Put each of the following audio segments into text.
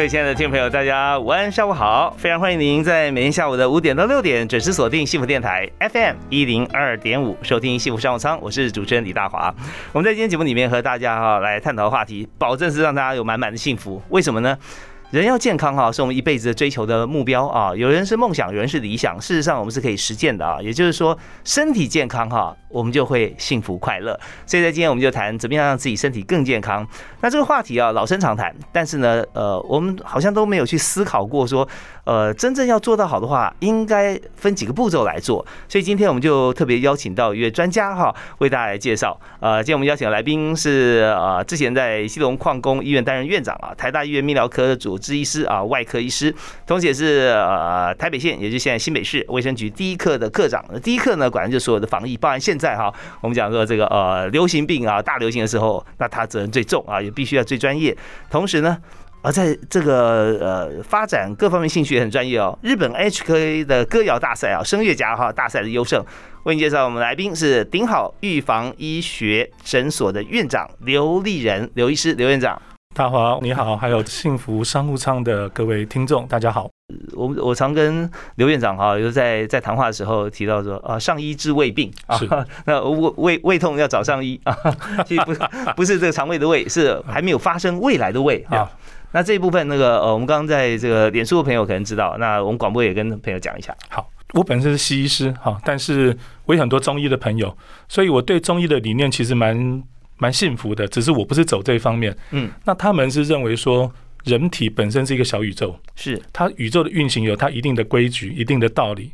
各位亲爱的听众朋友，大家午安，下午好！非常欢迎您在每天下午的五点到六点准时锁定幸福电台 FM 一零二点五，收听幸福商务舱。我是主持人李大华。我们在今天节目里面和大家哈来探讨话题，保证是让大家有满满的幸福。为什么呢？人要健康哈，是我们一辈子追求的目标啊。有人是梦想，有人是理想，事实上我们是可以实践的啊。也就是说，身体健康哈，我们就会幸福快乐。所以在今天我们就谈怎么样让自己身体更健康。那这个话题啊，老生常谈，但是呢，呃，我们好像都没有去思考过说，呃，真正要做到好的话，应该分几个步骤来做。所以今天我们就特别邀请到一位专家哈，为大家来介绍。呃，今天我们邀请的来宾是呃，之前在西隆矿工医院担任院长啊，台大医院泌尿科的主治医师啊，外科医师，同时也是呃台北县，也就是现在新北市卫生局第一课的课长。第一课呢，管的就所有的防疫，包含现在哈，我们讲说这个呃流行病啊，大流行的时候，那他责任最重啊。也必须要最专业，同时呢，而在这个呃发展各方面兴趣也很专业哦。日本 HK 的歌谣大赛啊，声乐家哈大赛的优胜，为你介绍我们来宾是顶好预防医学诊所的院长刘立仁刘医师刘院长。大华你好，还有幸福商务舱的各位听众，大家好。我我常跟刘院长哈，就是在在谈话的时候提到说啊，上医治胃病啊，那胃胃胃痛要找上医啊，其实不不是这个肠胃的胃，是还没有发生未来的胃啊。那这一部分那个呃，我们刚刚在这个脸书的朋友可能知道，那我们广播也跟朋友讲一下。好，我本身是西医师哈，但是我有很多中医的朋友，所以我对中医的理念其实蛮。蛮幸福的，只是我不是走这一方面。嗯，那他们是认为说，人体本身是一个小宇宙，是它宇宙的运行有它一定的规矩、一定的道理。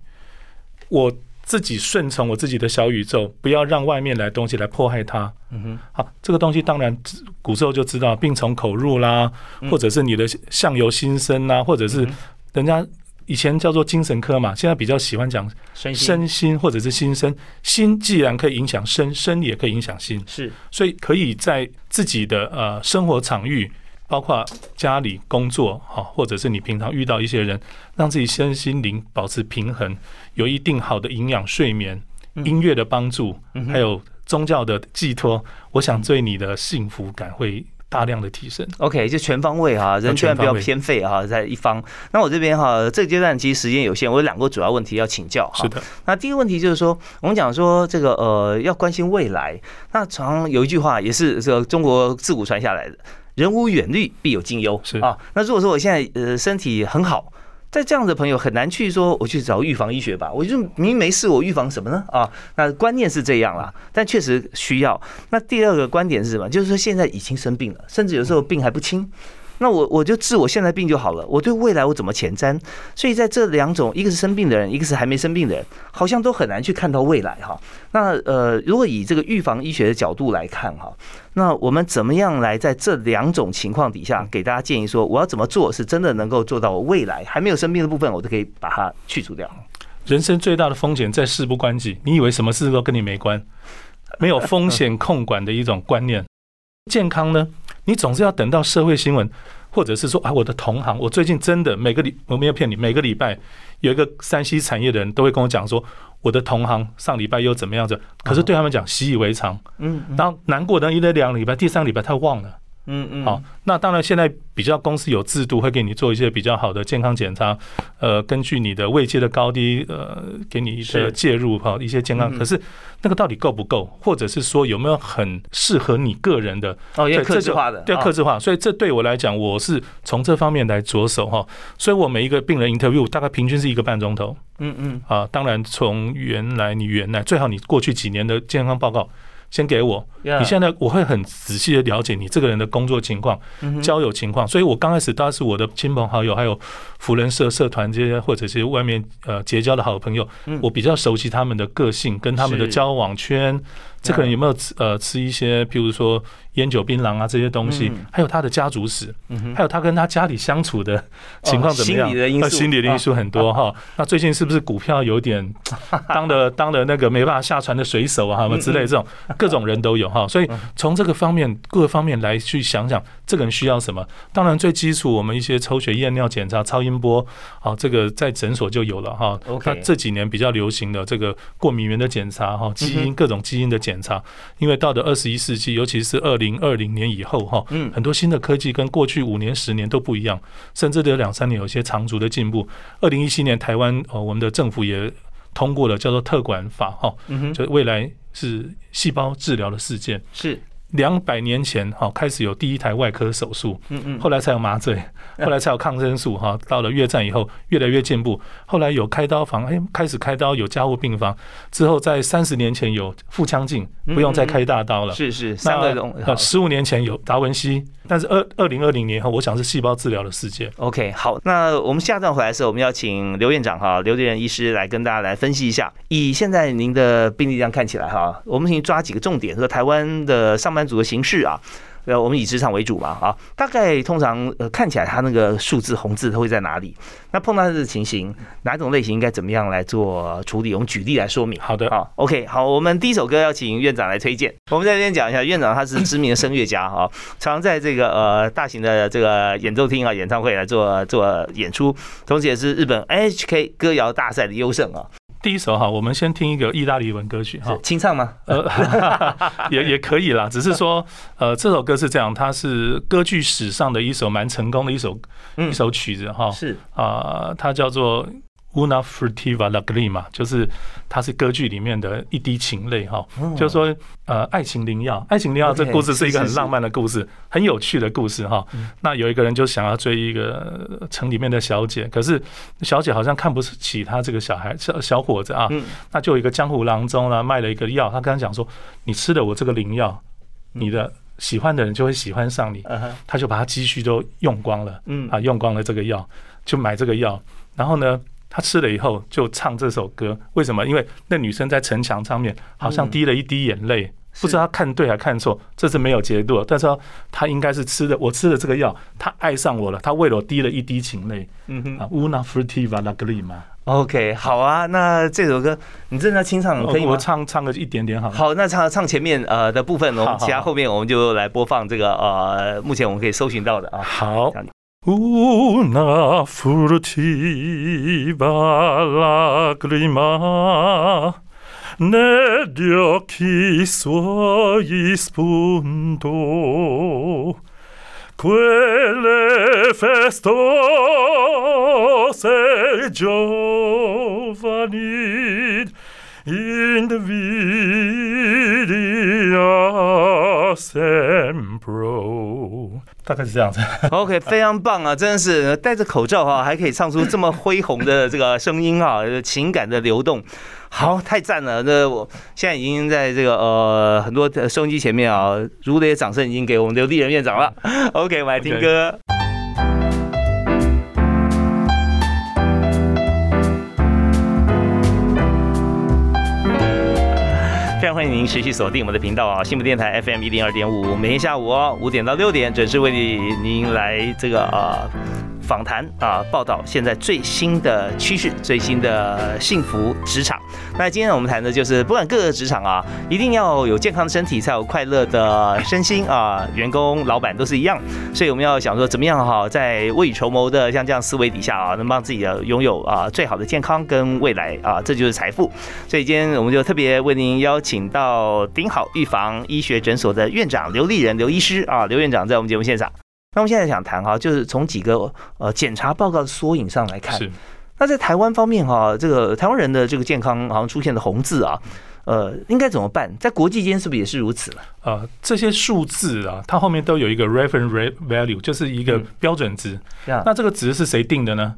我自己顺从我自己的小宇宙，不要让外面来东西来迫害它。嗯哼，好，这个东西当然古时候就知道，病从口入啦，或者是你的相由心生啦，或者是人家。以前叫做精神科嘛，现在比较喜欢讲身心或者是心身。心既然可以影响身，身也可以影响心，是，所以可以在自己的呃生活场域，包括家里、工作，哈，或者是你平常遇到一些人，让自己身心灵保持平衡，有一定好的营养、睡眠、音乐的帮助，还有宗教的寄托，我想对你的幸福感会。大量的提升，OK，就全方位哈，人千万不要偏废哈，在一方。那我这边哈，这个阶段其实时间有限，我有两个主要问题要请教哈。是的。那第一个问题就是说，我们讲说这个呃，要关心未来。那常有一句话也是这个中国自古传下来的，人无远虑，必有近忧。是啊。那如果说我现在呃身体很好。在这样的朋友很难去说我去找预防医学吧，我就明明没事，我预防什么呢？啊，那观念是这样啦，但确实需要。那第二个观点是什么？就是说现在已经生病了，甚至有时候病还不轻。那我我就治我现在病就好了，我对未来我怎么前瞻？所以在这两种，一个是生病的人，一个是还没生病的人，好像都很难去看到未来哈。那呃，如果以这个预防医学的角度来看哈，那我们怎么样来在这两种情况底下给大家建议说，我要怎么做是真的能够做到我未来还没有生病的部分，我都可以把它去除掉。人生最大的风险在事不关己，你以为什么事都跟你没关？没有风险控管的一种观念。健康呢？你总是要等到社会新闻，或者是说啊，我的同行，我最近真的每个礼我没有骗你，每个礼拜有一个山西产业的人都会跟我讲说，我的同行上礼拜又怎么样子？可是对他们讲习以为常，嗯，然后难过的一、两礼拜，第三个礼拜他忘了。嗯嗯，好，那当然现在比较公司有制度，会给你做一些比较好的健康检查，呃，根据你的位阶的高低，呃，给你一个介入哈，一些健康。可是那个到底够不够，或者是说有没有很适合你个人的？哦，要克制化的，对克制化。所以这对我来讲，我是从这方面来着手哈。所以我每一个病人 interview 大概平均是一个半钟头。嗯嗯，啊，当然从原来你原来最好你过去几年的健康报告。先给我，你现在我会很仔细的了解你这个人的工作情况、交友情况，所以我刚开始当然是我的亲朋好友，还有福人社社团这些，或者是外面呃结交的好朋友，我比较熟悉他们的个性跟他们的交往圈。这个人有没有吃呃吃一些，譬如说烟酒槟榔啊这些东西，嗯还有他的家族史，嗯还有他跟他家里相处的情况怎么样？心理的因素呃心理的因素很多哈。那最近是不是股票有点 当了当了那个没办法下船的水手啊，什么之类这种各种人都有哈。所以从这个方面各个方面来去想想，这个人需要什么？当然最基础我们一些抽血验尿检查、超音波，好，这个在诊所就有了哈。OK 那这几年比较流行的这个过敏原的检查哈，基因各种基因的检查，因为到了二十一世纪，尤其是二零二零年以后哈，嗯很多新的科技跟过去五年、十年都不一样，甚至有两三年有一些长足的进步。二零一七年台湾呃，我们的政府也通过了叫做特管法哈，嗯哼，就未来是细胞治疗的事件。是，两百年前哈开始有第一台外科手术，嗯嗯，后来才有麻醉，后来才有抗生素哈。到了越战以后，越来越进步。后来有开刀房，哎，开始开刀有加护病房。之后在三十年前有腹腔镜，不用再开大刀了。是是三个十五年前有达文西，但是二二零二零年后，我想是细胞治疗的世界。OK，好，那我们下段回来的时候，我们要请刘院长哈，刘立仁医师来跟大家来分析一下。以现在您的病例这样看起来哈，我们请抓几个重点，说台湾的上班族的形式啊。呃，我们以职场为主嘛，啊，大概通常呃看起来它那个数字红字它会在哪里？那碰到这个情形，哪种类型应该怎么样来做处理？我们举例来说明。好的，好，OK，好，我们第一首歌要请院长来推荐。我们在这边讲一下，院长他是知名的声乐家哈，常在这个呃大型的这个演奏厅啊、演唱会来做做演出，同时也是日本 NHK 歌谣大赛的优胜啊。第一首哈，我们先听一个意大利文歌曲哈，清唱吗？呃，也也可以啦，只是说，呃，这首歌是这样，它是歌剧史上的一首蛮成功的一首嗯。一首曲子哈，是。啊，它叫做 Una furtiva lagrima，就是它是歌剧里面的一滴情泪哈，就是说呃爱情灵药，爱情灵药这故事是一个很浪漫的故事，很有趣的故事哈。那有一个人就想要追一个城里面的小姐，可是小姐好像看不起他这个小孩小小伙子啊，嗯。那就有一个江湖郎中呢卖了一个药，他跟他讲说，你吃了我这个灵药，你的喜欢的人就会喜欢上你，他就把他积蓄都用光了。嗯。啊，用光了这个药，就买这个药，然后呢，他吃了以后就唱这首歌。为什么？因为那女生在城墙上面好像滴了一滴眼泪，不知道她看对还看错，这是没有结论。但是她应该是吃的，我吃了这个药，她爱上我了，她为了我滴了一滴情泪嗯哼啊，una furtiva lagrima。，OK，好啊，那这首歌你正在清唱可以吗我？唱唱个一点点好了。好，那唱唱前面呃的部分，我们其他后面我们就来播放这个呃目前我们可以搜寻到的啊。好。una furtiva lacrima negli occhi suoi spunto quelle festose giovani invidia sempro. 大概是这样子。OK，非常棒啊！真的是戴着口罩哈，还可以唱出这么恢宏的这个声音啊，情感的流动，好，太赞了！那我现在已经在这个呃很多收音机前面啊，如雷的掌声已经给我们刘丽人院长了。OK，我们来听歌。非欢迎您持续锁定我们的频道啊，幸福电台 FM 一零二点五，每天下午哦五点到六点准时为您来这个啊访谈啊，报道现在最新的趋势、最新的幸福职场。那今天我们谈的就是，不管各个职场啊，一定要有健康的身体，才有快乐的身心啊。员工、老板都是一样，所以我们要想说，怎么样哈，在未雨绸缪的像这样思维底下啊，能帮自己的拥有啊最好的健康跟未来啊，这就是财富。所以今天我们就特别为您邀请到顶好预防医学诊所的院长刘立仁刘医师啊，刘院长在我们节目现场。那我们现在想谈哈，就是从几个呃检查报告的缩影上来看，那在台湾方面哈，这个台湾人的这个健康好像出现了红字啊，呃，应该怎么办？在国际间是不是也是如此了？呃，这些数字啊，它后面都有一个 reference ra- value，就是一个嗯标准值。那这个值是谁定的呢？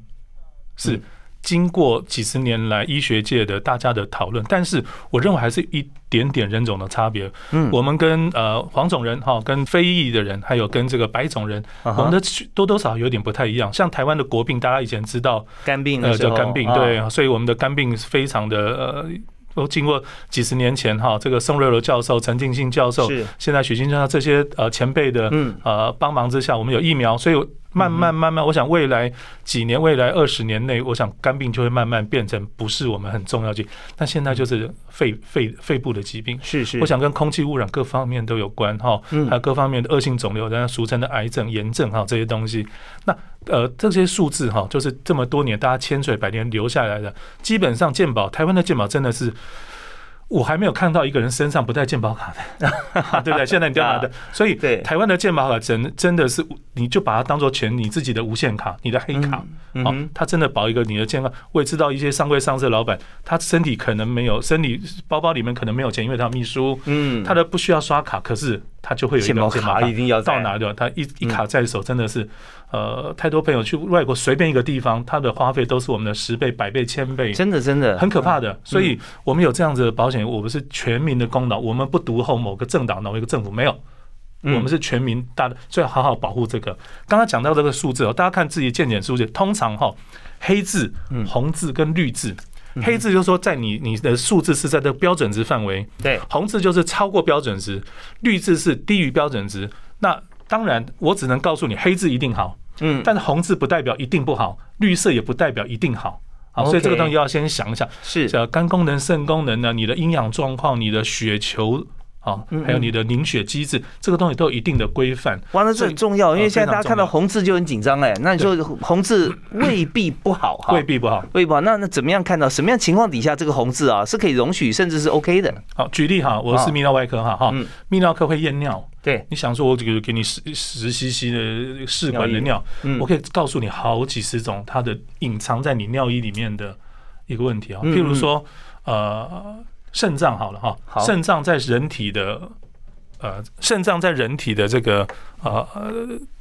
是嗯经过几十年来医学界的大家的讨论，但是我认为还是一点点人种的差别。嗯我们跟呃黄种人哈，跟非裔的人，还有跟这个白种人，啊我们的区多多少少有点不太一样。像台湾的国病，大家以前知道，肝病的呃，时候叫肝病，啊对，所以我们的肝病是非常的呃。都经过几十年前哈，这个宋瑞楼教授、陈进信教授，是现在许金教授这些呃前辈的嗯呃帮忙之下，我们有疫苗，所以慢慢慢慢，我想未来几年、未来二十年内，我想肝病就会慢慢变成不是我们很重要的，但现在就是肺肺肺部的疾病。是是，我想跟空气污染各方面都有关哈，嗯还有各方面的恶性肿瘤，人家俗称的癌症、炎症哈这些东西。那呃这些数字哈，就是这么多年大家千锤百炼留下来的，基本上健保台湾的健保真的是。我还没有看到一个人身上不带健保卡的，对不对？现在你都要拿的，所以台湾的健保卡真真的是，你就把它当做全你自己的无限卡，你的黑卡，好、嗯哼。它真的保一个你的健康。我也知道一些上柜上市的老板，他身体可能没有，身体包包里面可能没有钱，因为他秘书，嗯。他的不需要刷卡，可是他就会有一个健保卡一定要到哪的，他一一卡在手，真的是，呃，太多朋友去外国随便一个地方，他的花费都是我们的十倍、百倍、千倍，真的真的很可怕的。所以我们有这样子的保险，我们是全民的功劳，我们不独后某个政党、某一个政府，没有。嗯我们是全民大的，所以好好保护这个。刚刚讲到这个数字哦，大家看自己健检数字，通常哈黑字、嗯红字跟绿字，黑字就是说在你你的数字是在这个标准值范围，对红字就是超过标准值，绿字是低于标准值。那当然，我只能告诉你，黑字一定好，嗯但是红字不代表一定不好，绿色也不代表一定好。好，所以这个东西要先想一想，是像肝功能、肾功能呢，你的营养状况、你的血球。好，嗯还有你的凝血机制，这个东西都有一定的规范。哇，那这很重要，因为呃现在大家看到红字就很紧张哎，那你说红字 未必不好哈，未必不好。未必不好，那那怎么样看到什么样情况底下这个红字啊是可以容许甚至是 OK 的？好，举例哈，我是啊泌尿外科哈哈嗯，泌尿科会验尿。对，你想说，我这个给你十十 CC 的试管的尿，嗯我可以告诉你好几十种它的隐藏在你尿液里面的一个问题啊。嗯譬如说，呃，肾脏好了好哈，肾脏在人体的呃，肾脏在人体的这个呃呃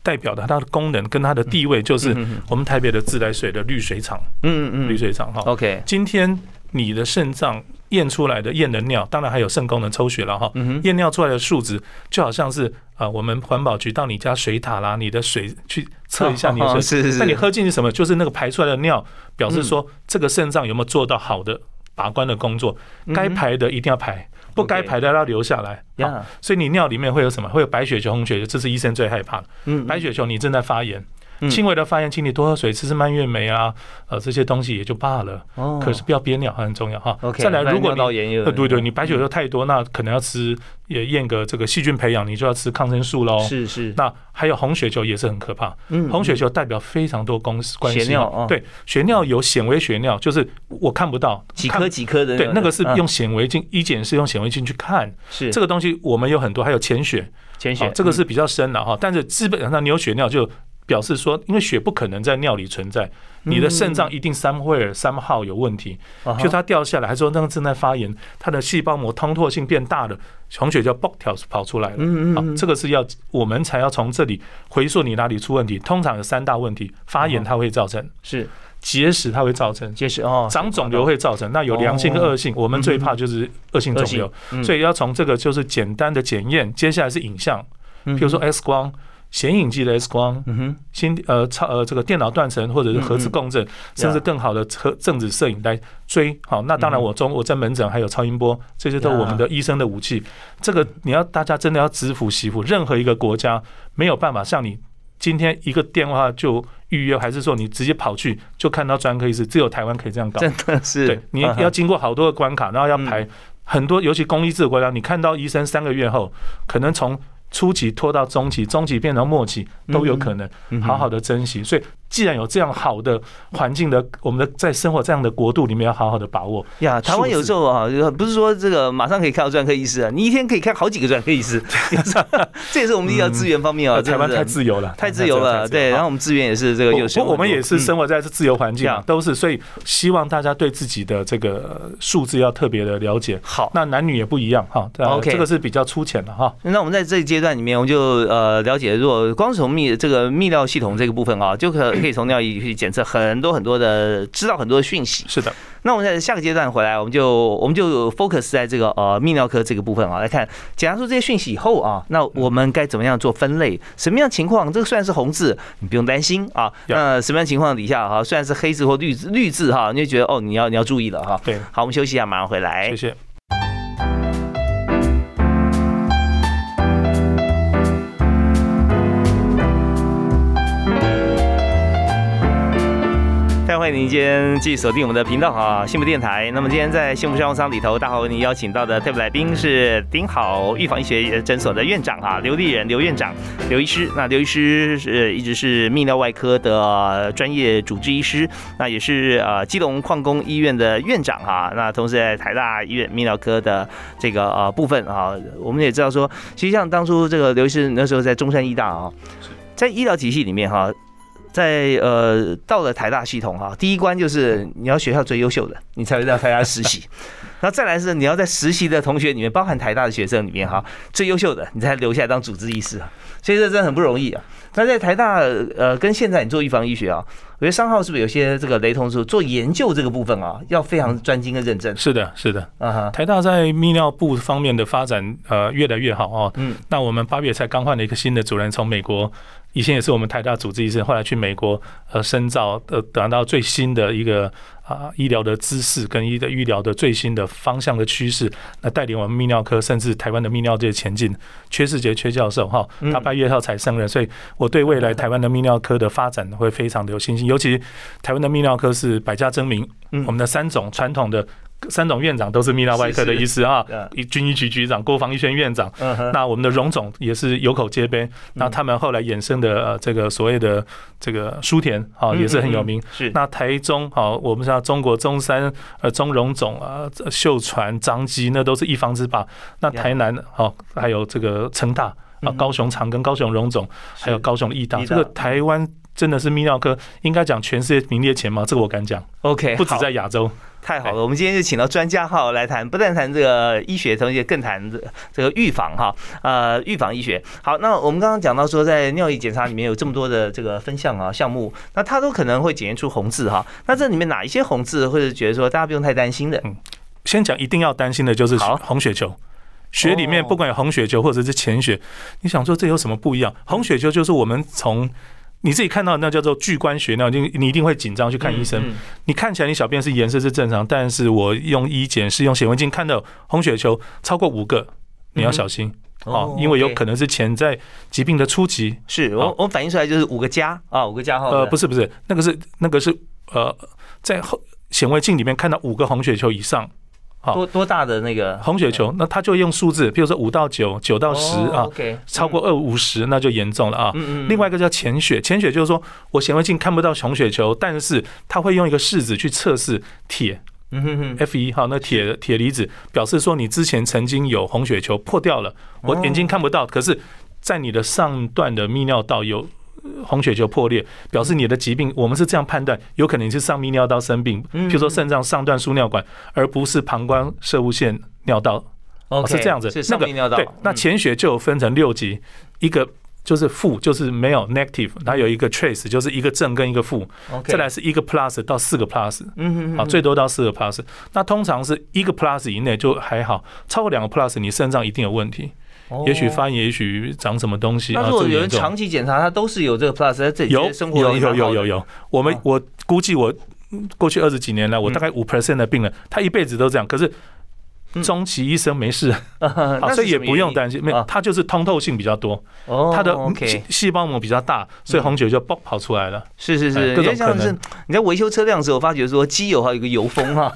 代表的它的功能跟它的地位，就是我们台北的自来水的滤水厂，嗯嗯滤水厂哈。，OK，今天你的肾脏验出来的验的尿，当然还有肾功能抽血了哈。验尿出来的数值，就好像是啊，我们环保局到你家水塔啦，你的水去测一下你的水，那你喝进去什么？就是那个排出来的尿，表示说这个肾脏有没有做到好的把关的工作，嗯该排的一定要排，不该排的要留下来。好，所以你尿里面会有什么？会有白血球、红血球，这是医生最害怕的。嗯白血球你正在发炎嗯，轻微的发炎，请你多喝水，吃吃蔓越莓啊，呃，这些东西也就罢了。哦。可是不要憋尿，很重要哈。OK，再来，如果你炎有呃，对对，你白血球太多，那可能要吃也验个这个细菌培养，你就要吃抗生素喽。是是，那还有红血球也是很可怕，嗯。红血球代表非常多公司关系。血尿对，血尿有显微血尿，就是我看不到几颗几颗的，对，那个是嗯。用显微镜，一检是用显微镜去看。是。这个东西。我们有很多，还有潜血，潜血好，这个是比较深的哈。但是基本上你有血尿就表示说，因为血不可能在尿里存在，你的肾脏一定三会尔三号有问题，就它掉下来，还说那个正在发炎，它的细胞膜通透性变大了，红血球蹦跳跑出来了。好，嗯嗯。嗯，这个是要我们才要从这里回溯你哪里出问题。通常有三大问题：发炎它会造成，是。结石它会造成，结石哦，长肿瘤会造成。那有良性跟恶性，我们最怕就是恶性肿瘤，嗯。所以要从这个就是简单的检验，接下来是影像，譬如说 X 光。显影剂的 X 光、嗯哼，心呃超呃这个电脑断层或者是核磁共振，甚至更好的核正子摄影来追。好，那当然我中我在门诊还有超音波，这些都是我们的医生的武器。这个你要大家真的要知福惜福，任何一个国家没有办法像你今天一个电话就预约，还是说你直接跑去就看到专科医师，只有台湾可以这样搞。真的是，对，你要经过好多个关卡，然后要排很多，尤其公益制的国家，你看到医生三个月后，可能从初期拖到中期，中期变成末期都有可能，嗯好好的珍惜。所以，既然有这样好的环境的，我们的在生活这样的国度里面，要好好的把握。呀，台湾有时候啊，不是说这个马上可以看到专科医师啊，你一天可以看好几个专科医师，这也是我们医疗资源方面啊，呃台湾太自由了，太自由了，对，然后我们资源也是这个有不我们也是嗯生活在这自由环境都是，所以希望大家对自己的这个数字要特别的了解。好。那男女也不一样哈，呃 OK 这个是比较粗浅的哈。那我们在这一阶段里面，我们就呃了解，如果光是从泌这个泌尿系统这个部分啊，就可可以从尿液去检测很多很多的，知道很多的讯息。是的，那我们在下个阶段回来，我们就我们就 focus 在这个呃泌尿科这个部分啊，来看检查出这些讯息以后啊，那我们该怎么样做分类？什么样情况？这个虽然是红字，你不用担心啊。那什么样情况底下哈，虽然是黑字或绿字绿字哈，你就觉得哦，你要你要注意了哈。对，好，我们休息一下，马上回来。谢谢。欢迎您今天继续锁定我们的频道哈，幸福电台。那么今天在幸福商务舱里头，大豪为您邀请到的特别来宾是顶好预防医学诊所的院长哈，刘立仁刘院长刘医师。那刘医师是一直是泌尿外科的专业主治医师，那也是呃基隆矿工医院的院长哈。那同时在台大医院泌尿科的这个呃部分啊，我们也知道说，其实像当初这个刘医师那时候在中山医大啊，在医疗体系里面哈。在呃，到了台大系统哈，第一关就是你要学校最优秀的，你才会到台大实习。那再来是你要在实习的同学里面，包含台大的学生里面哈，最优秀的，你才留下来当主治医师啊。所以这真的很不容易啊。那在台大呃，跟现在你做预防医学啊，我觉得商号是不是有些这个雷同？是做研究这个部分啊，要非常专精跟认真。是的，是的。啊哈，台大在泌尿部方面的发展呃越来越好哦。嗯。那我们八月才刚换了一个新的主任，从美国。以前也是我们台大主治医生，后来去美国呃深造，呃得到最新的一个啊医疗的知识跟医的医疗的最新的方向的趋势，那带领我们泌尿科甚至台湾的泌尿界前进。缺世杰缺教授哈，他八月号才升任，所以我对未来台湾的泌尿科的发展会非常的有信心。尤其台湾的泌尿科是百家争鸣，我们的三种传统的。三种院长都是泌尿外科的医师啊，军医局局长、国防医学院院长。那我们的荣总也是有口皆碑。那他们后来衍生的呃这个所谓的这个书田啊，也是很有名。是。那台中啊，我们知道中国中山呃中荣总啊、秀传、张基那都是一方之霸。那台南好，还有这个成大啊、高雄长庚、高雄荣总，还有高雄义大，这个台湾真的是泌尿科应该讲全世界名列前茅，这个我敢讲。OK，不止在亚洲。太好了，我们今天就请到专家哈来谈，不但谈这个医学，同时更谈这这个预防哈，呃，预防医学。好，那我们刚刚讲到说，在尿液检查里面有这么多的这个分项啊项目，那它都可能会检验出红字哈。那这里面哪一些红字，或者觉得说大家不用太担心的？嗯，先讲一定要担心的就是红血球，血里面不管有红血球或者是潜血，你想说这有什么不一样？红血球就是我们从你自己看到那叫做巨观血尿，你你一定会紧张去看医生。你看起来你小便是颜色是正常，但是我用医检是用显微镜看到红血球超过五个，你要小心哦，因为有可能是潜在疾病的初级。是我我反映出来就是五个加啊，五个加号。呃，不是不是，那个是那个是呃，在后显微镜里面看到五个红血球以上。多多大的那个红血球？那他就用数字，比如说五到九，九到十啊，超过二五十那就严重了啊。另外一个叫潜血，潜血就是说我显微镜看不到红血球，但是他会用一个试纸去测试铁嗯哼哼，F 一哈，那铁铁离子表示说你之前曾经有红血球破掉了，我眼睛看不到，可是在你的上段的泌尿道有。红血球破裂表示你的疾病，我们是这样判断，有可能是上泌尿道生病，譬如说肾脏上段输尿管，而不是膀胱射物腺尿道，哦是这样子。那个对，那潜血就分成六级，一个就是负，就是没有 negative，它有一个 trace，就是一个正跟一个负，再来是一个 plus 到四个 plus，嗯嗯，好，最多到四个 plus，那通常是一个 plus 以内就还好，超过两个 plus，你肾脏一定有问题。也许发炎，也许长什么东西。那如果有人长期检查，他都是有这个 plus，在这里有生活有有有有有。我们我估计我过去二十几年来，我大概五 percent 的病人，他一辈子都这样。可是。中其一生没事，所以也不用担心。没有，它就是通透性比较多，它的细胞膜比较大，所以红血就爆跑出来了。是是是，各种可能。你在维修车辆的时候，发觉说机油还有一个油封哈，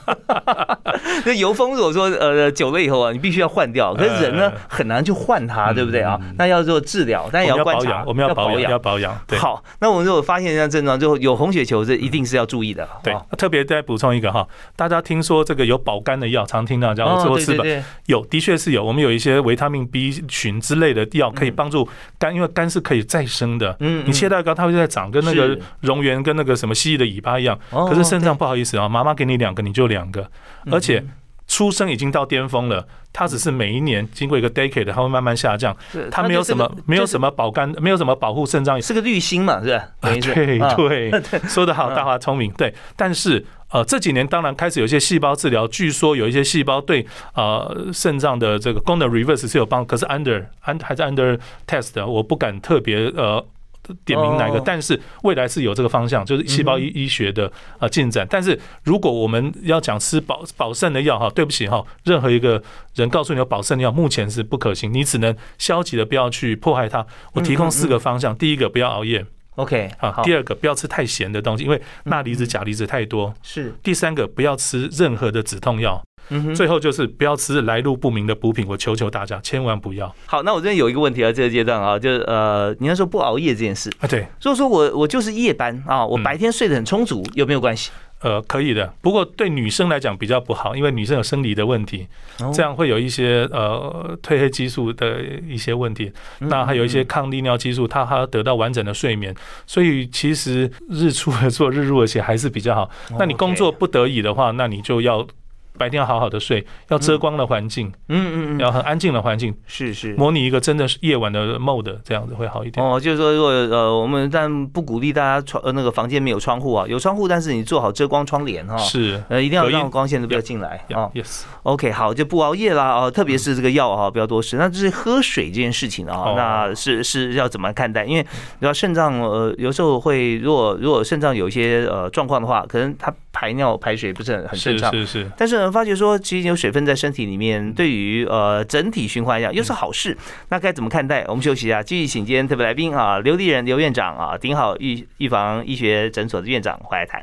那油封如果说呃久了以后啊，你必须要换掉。可是人呢很难去换它，对不对啊？那要做治疗，但也要观察，我们要保养，要保养。好，那我们如果发现这样症状，就有红血球，这一定是要注意的。对，特别再补充一个哈，大家听说这个有保肝的药，常听到叫。多次吧，有的确是有，我们有一些维他命 B 群之类的药可以帮助肝，因为肝是可以再生的。嗯，你切蛋糕它会再长，跟那个蝾螈跟那个什么蜥蜴的尾巴一样。可是肾脏不好意思啊，妈妈给你两个你就两个，而且出生已经到巅峰了，它只是每一年经过一个 decade，它会慢慢下降，是它没有什么没有什么，保肝，没有什么保护肾脏。是个滤芯嘛，是吧？等于是对啊 对，说得好，大华聪明。对，但是呃这几年当然开始有一些细胞治疗，据说有一些细胞对呃肾脏的这个功能 reverse 是有帮，可是 under under 还是 under test，我不敢特别呃。点名哪一个哦？但是未来是有这个方向，就是细胞医医学的啊进展。但是如果我们要讲吃保保肾的药哈，对不起哈，任何一个人告诉你有保肾的药，目前是不可行，你只能消极的不要去迫害它。我提供四个方向，第一个不要熬夜 OK 啊，好第二个不要吃太咸的东西，因为钠离子、钾离子太多。是第三个不要吃任何的止痛药，嗯。最后就是不要吃来路不明的补品。我求求大家千万不要好，那我这边有一个问题啊，这个阶段啊，就是呃，你要说不熬夜这件事，啊！对，如果说我我就是夜班啊，我嗯白天睡得很充足，有没有关系？呃，可以的。不过对女生来讲比较不好，因为女生有生理的问题，哦这样会有一些呃褪黑激素的一些问题。嗯那还有一些抗利尿激素，它还要得到完整的睡眠。所以其实日出而作，日入而息还是比较好。那你工作不得已的话，那你就要。白天要好好的睡，要遮光的环境，嗯嗯嗯，要很安静的环境，是是。模拟一个真的是夜晚的 mode，这样子会好一点。哦，就是说，如果呃，我们但不鼓励大家窗呃那个房间没有窗户啊，有窗户，但是你做好遮光窗帘哈，是呃，一定要让光线都不要进来啊。，yes，OK，好，就不熬夜啦哦，特别是这个药啊，不要多吃。那就是喝水这件事情啊，哦那是是要怎么看待？因为你知道肾脏呃有时候会，如果如果肾脏有一些呃状况的话，可能它排尿排水不是很很正常。是是是，但是发觉说其实有水分在身体里面，对于呃整体循环来讲又是好事。那该怎么看待？我们休息一下，继续请今天特别来宾啊，刘立仁刘院长啊，顶好预预防医学诊所的院长回来谈。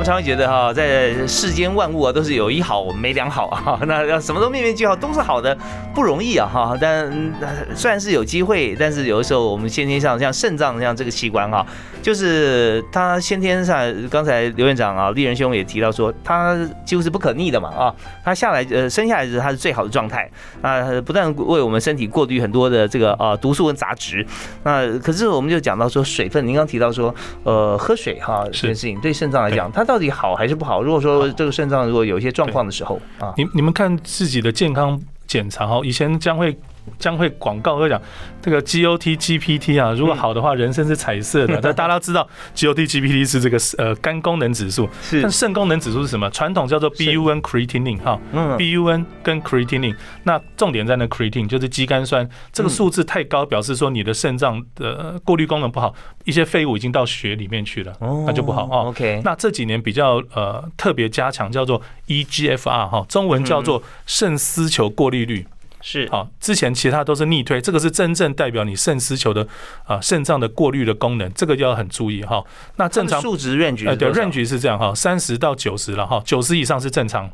们常会觉得哈，在世间万物啊，都是有一好没两好啊。那要什么都面面俱好，都是好的，不容易啊哈。但呃虽然是有机会，但是有的时候我们先天上像肾脏像这个器官哈，就是它先天上，刚才刘院长啊，丽人兄也提到说，它几乎是不可逆的嘛啊。它下来呃生下来是它是最好的状态啊，不但为我们身体过滤很多的这个啊毒素跟杂质，那可是我们就讲到说水分，您刚提到说呃喝水哈这件事情对肾脏来讲，它到底好还是不好？如果说这个肾脏如果有一些状况的时候啊，你你们看自己的健康检查哦，以前将会将会广告会讲这个 GOT、GPT 啊，如果好的话，人生是彩色的。但大家都知道 GOT、GPT 是这个呃肝功能指数，是。但肾功能指数是什么？传统叫做 BUN creatinine 哈。嗯，BUN 跟 creatinine，那重点在那 creatine 就是肌酐酸，这个数字太高，表示说你的肾脏的过滤功能不好，一些废物已经到血里面去了，那就不好哦。OK，那这几年比较呃特别加强叫做 E EGFR 哈，中文叫做肾丝球过滤率。是。好，之前其他都是逆推，这个是真正代表你肾丝球的啊肾脏的过滤的功能，这个要很注意哈。那正常数值 range 哎对是多少？range 是这样哈，三十到九十了哈，九十以上是正常，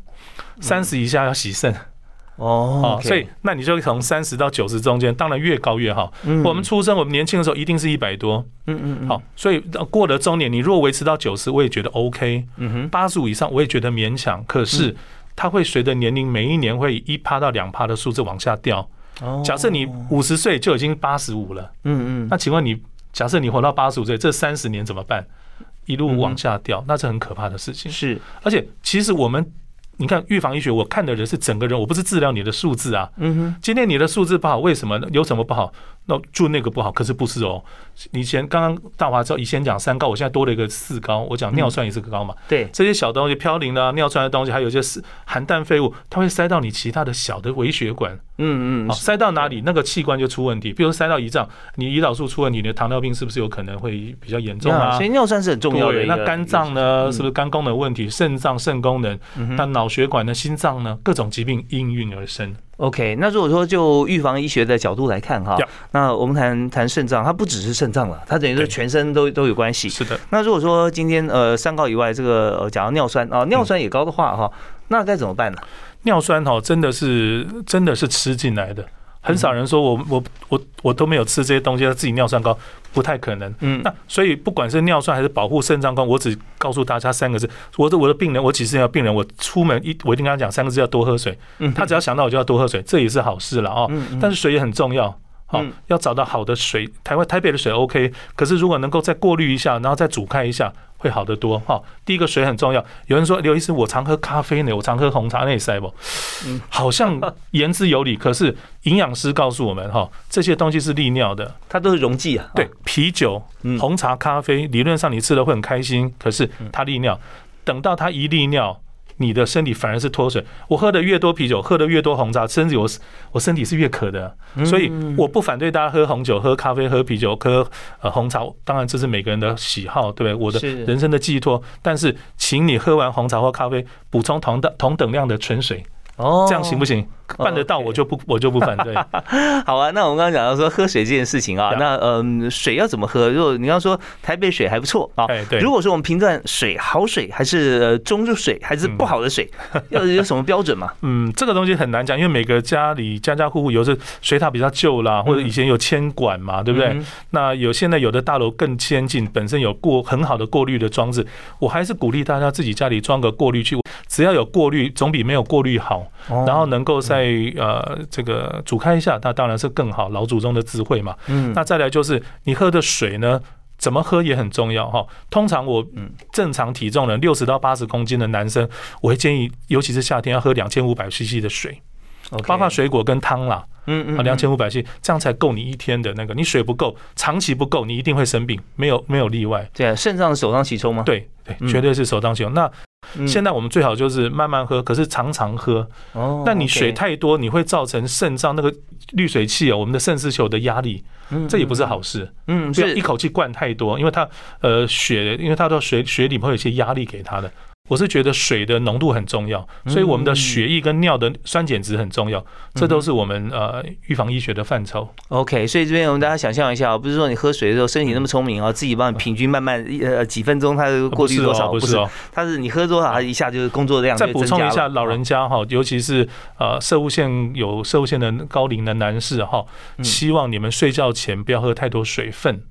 三十以下要洗肾。哦所以那你就从三十到九十中间，当然越高越好。嗯。我们出生，我们年轻的时候一定是一百多，嗯嗯嗯。好，所以过了中年，你如果维持到九十，我也觉得 OK。嗯哼。八十五以上我也觉得勉强，可是它会随着年龄每一年会一趴到两趴的数字往下掉。哦假设你五十岁就已经八十五了，嗯嗯那请问你假设你活到八十五岁，这三十年怎么办？一路往下掉，那是很可怕的事情。是而且其实我们。你看预防医学，我看的人是整个人，我不是治疗你的数字啊。嗯哼今天你的数字不好，为什么？有什么不好？那就那个不好，可是不是哦。以前刚刚大华知道，以前讲三高，我现在多了一个四高，我讲尿酸也是个高嘛。对这些小东西飘零的、啊、尿酸的东西，还有一些是含氮废物，它会塞到你其他的小的微血管，嗯嗯好，塞到哪里那个器官就出问题。比如塞到胰脏，你胰岛素出问题，你的糖尿病是不是有可能会比较严重啊？呀所以尿酸是很重要的。那肝脏呢？是不是肝功能问题？肾脏肾功能？那脑血管呢？心脏呢？各种疾病应运而生。OK，那如果说就预防医学的角度来看哈那我们谈谈肾脏，它不只是肾脏了，它等于说全身都都有关系。是的，那如果说今天呃三高以外，这个呃讲到尿酸啊，尿酸也高的话哈，那该怎么办呢？尿酸哈真的是真的是吃进来的，很少人说我我我我都没有吃这些东西，他自己尿酸高，不太可能。嗯那所以不管是尿酸还是保护肾脏功，我只告诉大家三个字。我的我的病人，我几十年的病人，我出门一我一定跟他讲三个字，要多喝水。嗯他只要想到我就要多喝水，这也是好事了哦。嗯但是水也很重要好、嗯要找到好的水，台湾台北的水 OK，可是如果能够再过滤一下，然后再煮开一下，会好得多哈、第一个水很重要，有人说刘医师，我常喝咖啡呢，我常喝红茶，那也塞不？嗯好像言之有理，可是营养师告诉我们哈、这些东西是利尿的，它都是溶剂啊。对，啤酒嗯、红茶、咖啡，理论上你吃了会很开心，可是它利尿，等到它一利尿。你的身体反而是脱水。我喝的越多啤酒，喝的越多红茶，甚至我我身体是越渴的。所以我不反对大家喝红酒、喝咖啡、喝啤酒、喝呃红茶。当然这是每个人的喜好，对不对？我的人生的寄托。但是，请你喝完红茶或咖啡，补充同等同等量的纯水，哦这样行不行？办得到，我就不我就不反对。好啊，那我们刚刚讲到说喝水这件事情啊，那嗯，水要怎么喝？如果你刚刚说台北水还不错啊，哎，对。如果说我们评断水好水还是呃中入水还是不好的水，要有什么标准吗？嗯，这个东西很难讲，因为每个家里家家户户有的水塔比较旧啦，或者以前有铅管嘛，对不对？嗯那有现在有的大楼更先进，本身有过很好的过滤的装置，我还是鼓励大家自己家里装个过滤器，只要有过滤，总比没有过滤好。哦然后能够在呃这个煮开一下，那当然是更好，老祖宗的智慧嘛。嗯那再来就是你喝的水呢，怎么喝也很重要哈。通常我嗯正常体重的六十到八十公斤的男生，我会建议，尤其是夏天要喝两千五百 CC 的水包括水果跟汤啦，嗯啊，两千五百 CC，这样才够你一天的那个。你水不够，长期不够，你一定会生病，没有没有例外。对啊，肾脏首当其冲吗？对对嗯，绝对是首当其冲。那嗯现在我们最好就是慢慢喝，可是常常喝。哦那你水太多，你会造成肾脏那个滤水器哦，我们的肾丝球的压力，嗯这也不是好事。嗯是不要一口气灌太多，因为它呃血，因为它到水血里会有一些压力给它的。我是觉得水的浓度很重要，所以我们的血液跟尿的酸碱值很重要，这都是我们呃预防医学的范畴。OK，所以这边我们大家想象一下，不是说你喝水的时候身体那么聪明啊，自己帮你平均慢慢呃几分钟它就过滤多少，哦，不是哦。它是你喝多少，它一下就是工作量就再补充一下，老人家哈，尤其是呃射物线有射物线的高龄的男士哈，嗯。希望你们睡觉前不要喝太多水分，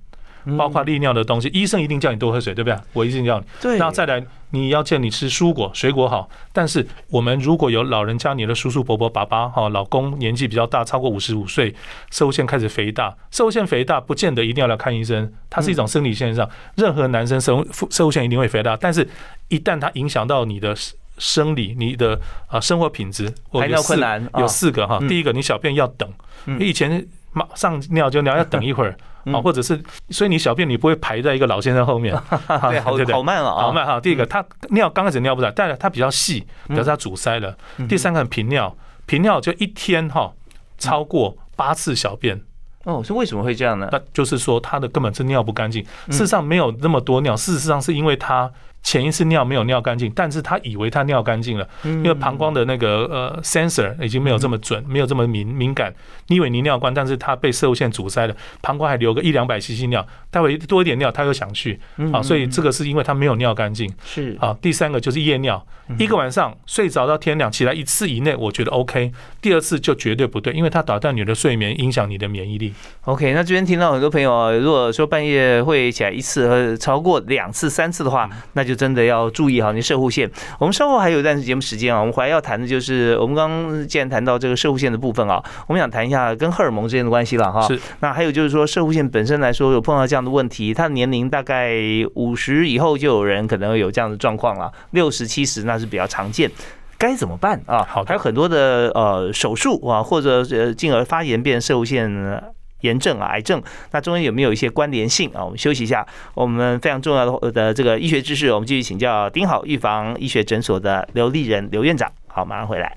包括利尿的东西。医生一定叫你多喝水，对不对？我一定叫你。对，那再来，你要叫你吃蔬果，水果好。但是我们如果有老人家，你的叔叔伯伯、爸爸哈，老公年纪比较大，超过五十五岁，射物腺开始肥大，射物腺肥大不见得一定要来看医生，它是一种生理现象。任何男生射物射物腺一定会肥大，但是一旦它影响到你的生理、你的啊生活品质，我排尿困难啊有四个哈。嗯第一个，你小便要等，你以前马上尿就尿，要等一会儿。嗯。啊，或者是，所以你小便你不会排在一个老先生后面，对，好好慢了啊，好慢哈。第一个，他尿刚开始尿不出来，但是它比较细，表示他阻塞了。嗯第三个，频尿，频尿就一天哈超过八次小便，哦，是为什么会这样呢？那就是说他的根本是尿不干净。嗯。事实上没有那么多尿，事实上是因为它前一次尿没有尿干净，但是他以为他尿干净了，因因为膀胱的那个呃 sensor 已经没有这么准，没有这么敏敏感。你以为你尿关，但是他被射物线阻塞了，膀胱还留个一两百 cc 尿，待会多一点尿，他又想去。啊，所以这个是因为他没有尿干净。是。啊。第三个就是夜尿，一个晚上睡着到天亮，起来一次以内，我觉得 OK，第二次就绝对不对，因为它打断你的睡眠，影响你的免疫力。OK，那这边听到很多朋友啊，如果说半夜会起来一次和超过两次、三次的话，那就真的要注意好你射护线。我们稍后还有一段节目时间啊，我们还要谈的就是我们刚刚既然谈到这个射护线的部分啊，我们想谈一下跟荷尔蒙之间的关系了哈。是。那还有就是说射护线本身来说，有碰到这样的问题，他的年龄大概五十以后就有人可能有这样的状况了，六十七十那是比较常见。该怎么办啊？好的还有很多的呃手术啊，或者呃进而发炎变射物线呃炎症啊、癌症，那中间有没有一些关联性啊？我们休息一下，我们非常重要的的这个医学知识，我们继续请教丁好预防医学诊所的刘立仁刘院长。好，马上回来。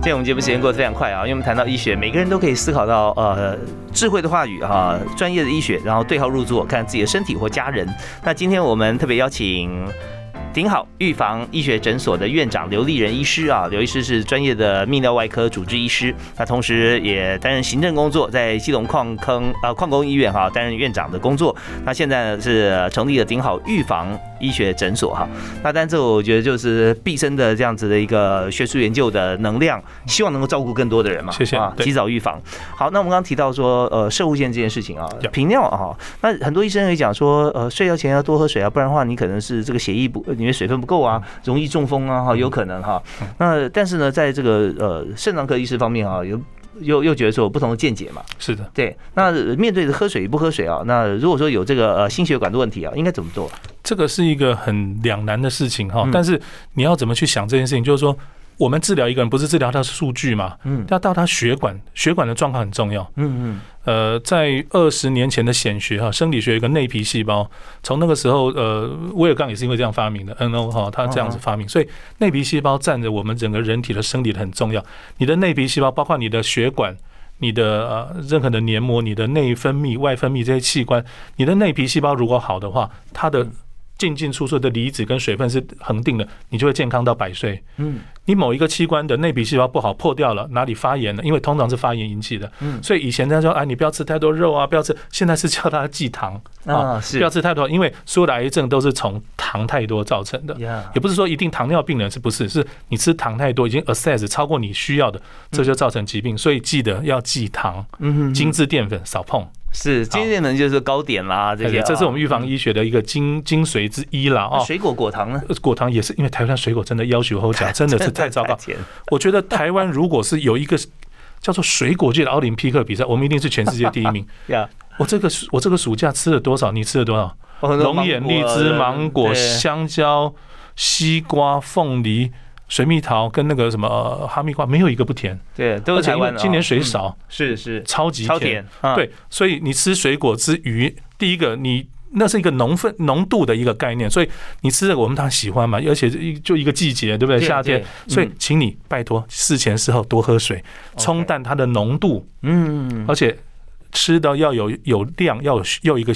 今天我们节目时间过得非常快啊，因为我们谈到医学，每个人都可以思考到呃智慧的话语哈、专业的医学，然后对号入座，看自己的身体或家人。那今天我们特别邀请。顶好预防医学诊所的院长刘立仁医师啊，刘医师是专业的泌尿外科主治医师，那同时也担任行政工作，在基隆矿坑呃矿工医院哈、担任院长的工作。那现在呢是成立了顶好预防医学诊所哈。那但这我觉得就是毕生的这样子的一个学术研究的能量，希望能够照顾更多的人嘛。谢谢啊，及早预防。好，那我们刚刚提到说，呃，射护线这件事情啊频尿啊，那很多医生也讲说，呃，睡觉前要多喝水啊，不然的话你可能是这个血液不，里面水分不够啊，容易中风啊，哈，有可能哈。那但是呢，在这个呃肾脏科医师方面啊，有又又觉得说有不同的见解嘛。是的，对，那面对着喝水与不喝水啊，那如果说有这个呃心血管的问题啊，应该怎么做？这个是一个很两难的事情哈嗯。但是你要怎么去想这件事情，就是说。我们治疗一个人，不是治疗他的数据嘛？嗯要到他血管，血管的状况很重要。嗯嗯呃，在二十年前的显学哈，生理学有一个内皮细胞，从那个时候，呃，威尔刚也是因为这样发明的，NO 哈，他这样子发明，所以内皮细胞占着我们整个人体的生理的很重要。你的内皮细胞包括你的血管。你的呃任何的黏膜、你的内分泌、外分泌这些器官，你的内皮细胞如果好的话，它的进进出出的离子跟水分是恒定的，你就会健康到百岁。嗯你某一个器官的内皮细胞不好破掉了，哪里发炎了？因为通常是发炎引起的，嗯所以以前他说，哎，你不要吃太多肉啊，不要吃，现在是叫他忌糖嗯啊，啊是不要吃太多，因为所有的癌症都是从糖太多造成的。呀也不是说一定糖尿病人是不是？是你吃糖太多，已经 access 超过你需要的，这就造成疾病。所以记得要忌糖，嗯精致淀粉少碰。是今天呢就是糕点啦这些啊，这是我们预防医学的一个精精髓之一啦。哦。水果果糖呢？呃果糖也是，因为台湾水果真的要求后价，真的是太糟糕。我觉得台湾如果是有一个叫做水果界的奥林匹克比赛，我们一定是全世界第一名。呀，我这个我这个暑假吃了多少？你吃了多少？龙眼、荔枝、芒果、香蕉、西瓜、凤梨、水蜜桃跟那个什么呃哈密瓜，没有一个不甜。对，都是台湾的今年水嗯，少，是是。超级甜。对，所以你吃水果之余，第一个你。那是一个浓分浓度的一个概念，所以你吃这个我们当然喜欢嘛，而且就一个季节，对不对？夏天，所以请你拜托事前事后多喝水，冲淡它的浓度，嗯，而且吃的要有有量，要有要一个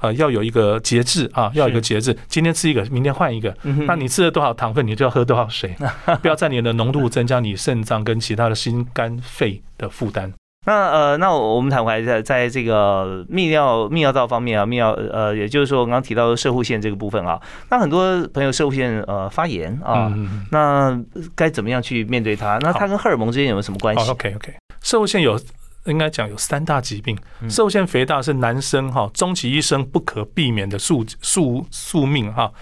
呃要有一个节制啊，要有一个节制。今天吃一个，明天换一个。嗯那你吃了多少糖分，你就要喝多少水，不要在你的浓度增加你肾脏跟其他的心肝肺的负担。那呃，那我们谈回来，在在这个泌尿泌尿道方面啊，泌尿呃，也就是说，我刚刚提到的射护腺这个部分啊，那很多朋友射护腺呃发炎啊，嗯，那该怎么样去面对它？那它跟荷尔蒙之间有没有什么关好系？，OK OK，射护腺有。应该讲有三大疾病，受限肥大是男生哈终其一生不可避免的宿宿宿命哈，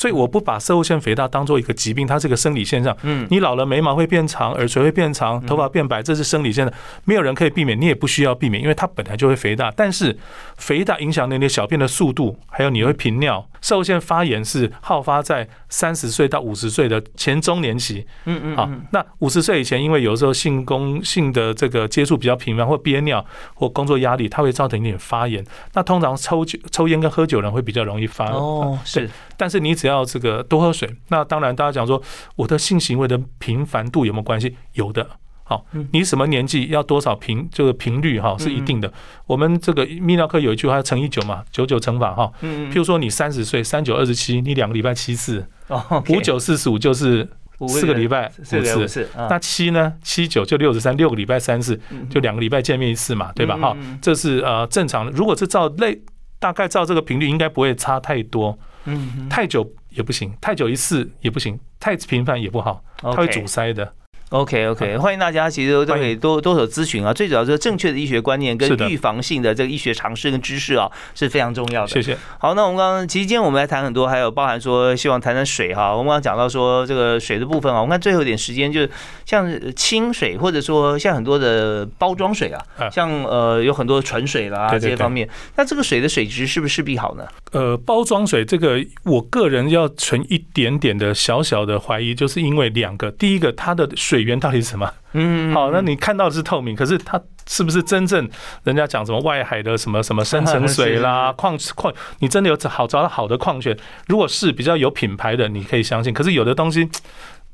所以我不把射后腺肥大当做一个疾病，它是个生理现象。嗯，你老了，眉毛会变长，耳垂会变长，头发变白，这是生理现象，没有人可以避免，你也不需要避免，因为它本来就会肥大。但是肥大影响了你的小便的速度，还有你会频尿。射后腺发炎是好发在三十岁到五十岁的前中年期。嗯嗯，好，那五十岁以前，因为有时候性功性的这个接触比较频繁，或憋尿，或工作压力，它会造成一点发炎。那通常抽酒、抽烟跟喝酒人会比较容易发。哦，是，但是你只要这个多喝水，那当然大家讲说我的性行为的频繁度有没有关系？有的。好嗯，你什么年纪要多少频这个频率哈是一定的。我们这个泌尿科有一句话乘以九嘛，九九乘法哈。嗯譬如说你三十岁，三九二十七，你两个礼拜七次，哦，五九四十五就是四个礼拜五次。那七呢？七九就六十三，六个礼拜三次，嗯就两个礼拜见面一次嘛，对吧？哈这是呃正常的。如果是照类，大概照这个频率，应该不会差太多。嗯嗯太久也不行，太久一次也不行，太频繁也不好，它会阻塞的。OK OK，欢迎大家，其实都都可以多多手咨询啊。最主要是正确的医学观念跟预防性的这个医学常识跟知识啊，是非常重要的。谢谢。好，那我们刚刚其实今天我们来谈很多，还有包含说希望谈谈水哈。我们刚刚讲到说这个水的部分啊，我们看最后一点时间，就是像清水或者说像很多的包装水啊，啊像呃有很多纯水啦这些方面，那这个水的水质是不是势必好呢？呃，包装水这个，我个人要存一点点的小小的怀疑，就是因为两个，第一个它的水源到底是什么？嗯，好，那你看到的是透明，可是它是不是真正人家讲什么外海的什么什么 深层水啦、矿矿，你真的有好找到好的矿泉？如果是比较有品牌的，你可以相信。可是有的东西。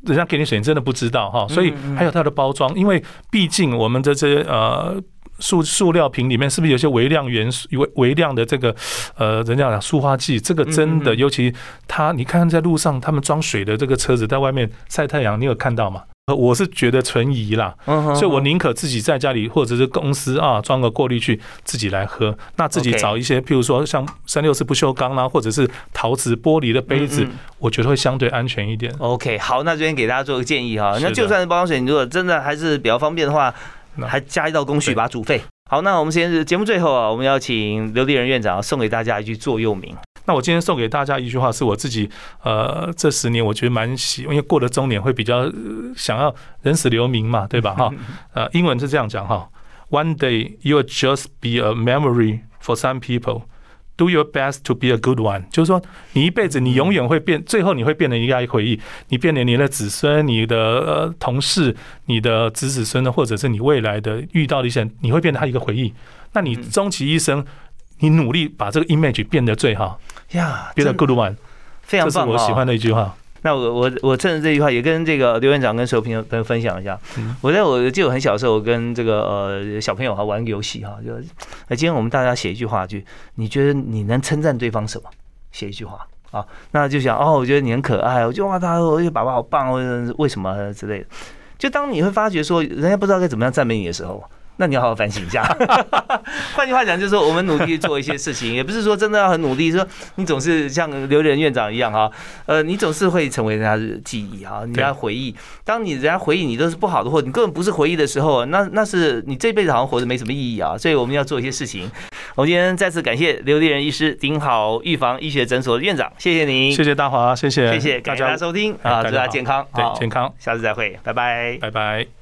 人家给你水，你真的不知道哈，所以还有它的包装，因为毕竟我们的这些呃塑塑料瓶里面是不是有些微量元素、微微量的这个呃，人家讲塑化剂，这个真的，尤其它，你看在路上他们装水的这个车子在外面晒太阳，你有看到吗？呃我是觉得存疑啦，所以我宁可自己在家里或者是公司啊装个过滤器自己来喝。那自己找一些，譬如说像三六四不锈钢啦，或者是陶瓷、玻璃的杯子我觉得会相对安全一点。OK，好，那这边给大家做个建议哈，那就算是包装水，你如果真的还是比较方便的话，那还加一道工序把它煮沸。好，那我们先节目最后啊，我们要请刘立仁院长送给大家一句座右铭。那我今天送给大家一句话，是我自己呃这十年我觉得蛮喜，因为过了中年会比较、呃想要人死留名嘛，对吧？哈，呃，英文是这样讲哈：One day you will just be a memory for some people. Do your best to be a good one，就是说，你一辈子你永远会变，最后你会变成一个回忆，你变成你的子孙、你的呃同事、你的子子孙的，或者是你未来的遇到的一些人，你会变成他一个回忆。那你嗯终其一生，你努力把这个 image 变得最好，呀，变得真 good one，非常棒、哦，我喜欢的一句话。那我我我趁着这句话，也跟这个刘院长跟所有朋友朋友分享一下。嗯我在我记得我很小的时候，我跟这个呃小朋友哈玩游戏哈，就那今天我们大家写一句话，就你觉得你能称赞对方什么？写一句话啊，那就想哦，我觉得你很可爱，我就哇，他我觉得爸爸好棒，为什么之类的。就当你会发觉说人家不知道该怎么样赞美你的时候。那你要好好反省一下。换句话讲，就是说我们努力做一些事情，也不是说真的要很努力，说你总是像刘仁院长一样哈，呃，你总是会成为人家的记忆哈，人家回忆。当你人家回忆你都是不好的，或者你根本不是回忆的时候，那那是你这辈子好像活着没什么意义啊。所以我们要做一些事情。我们今天再次感谢刘立仁医师，顶好预防医学诊所的院长，谢谢您，谢谢大华，谢谢谢谢，感谢大家收听啊，祝大家健康，对健康，下次再会，拜拜。拜拜。